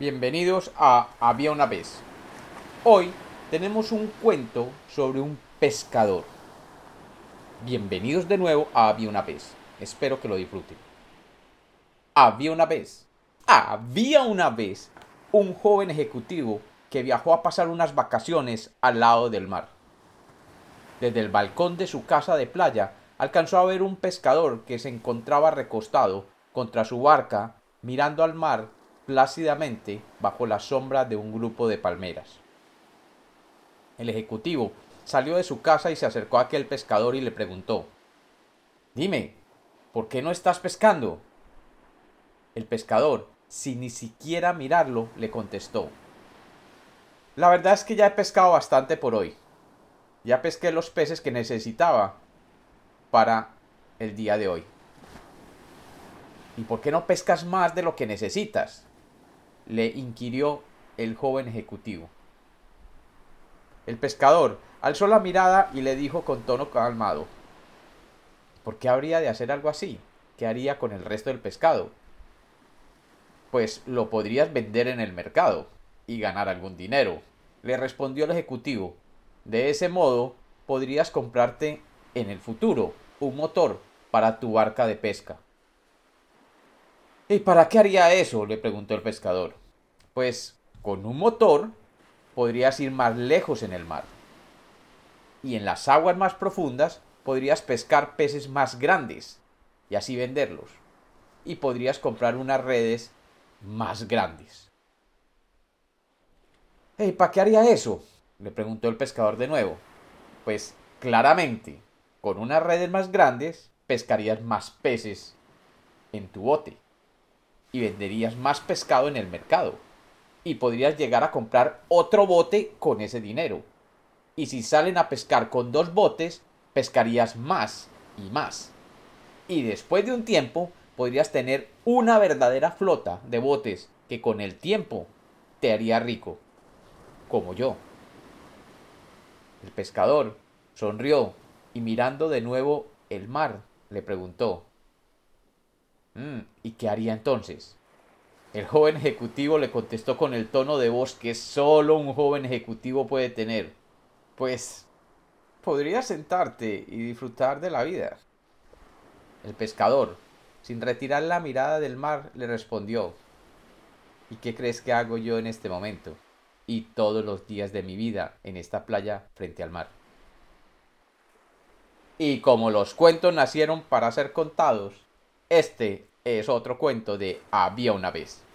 Bienvenidos a Había una vez. Hoy tenemos un cuento sobre un pescador. Bienvenidos de nuevo a Había una vez. Espero que lo disfruten. Había una vez. Había una vez un joven ejecutivo que viajó a pasar unas vacaciones al lado del mar. Desde el balcón de su casa de playa alcanzó a ver un pescador que se encontraba recostado contra su barca mirando al mar plácidamente bajo la sombra de un grupo de palmeras. El ejecutivo salió de su casa y se acercó a aquel pescador y le preguntó Dime, ¿por qué no estás pescando? El pescador, sin ni siquiera mirarlo, le contestó La verdad es que ya he pescado bastante por hoy. Ya pesqué los peces que necesitaba para el día de hoy. ¿Y por qué no pescas más de lo que necesitas? Le inquirió el joven ejecutivo. El pescador alzó la mirada y le dijo con tono calmado ¿Por qué habría de hacer algo así? ¿Qué haría con el resto del pescado? Pues lo podrías vender en el mercado y ganar algún dinero, le respondió el ejecutivo. De ese modo podrías comprarte en el futuro un motor para tu barca de pesca. ¿Y para qué haría eso? le preguntó el pescador. Pues con un motor podrías ir más lejos en el mar. Y en las aguas más profundas podrías pescar peces más grandes y así venderlos. Y podrías comprar unas redes más grandes. ¿Y ¿para qué haría eso? le preguntó el pescador de nuevo. Pues claramente, con unas redes más grandes pescarías más peces en tu bote y venderías más pescado en el mercado y podrías llegar a comprar otro bote con ese dinero. Y si salen a pescar con dos botes, pescarías más y más. Y después de un tiempo podrías tener una verdadera flota de botes que con el tiempo te haría rico, como yo. El pescador sonrió y mirando de nuevo el mar, le preguntó, mm, ¿y qué haría entonces? El joven ejecutivo le contestó con el tono de voz que solo un joven ejecutivo puede tener. Pues podrías sentarte y disfrutar de la vida. El pescador, sin retirar la mirada del mar, le respondió ¿Y qué crees que hago yo en este momento? Y todos los días de mi vida en esta playa frente al mar. Y como los cuentos nacieron para ser contados, este es otro cuento de Había una vez.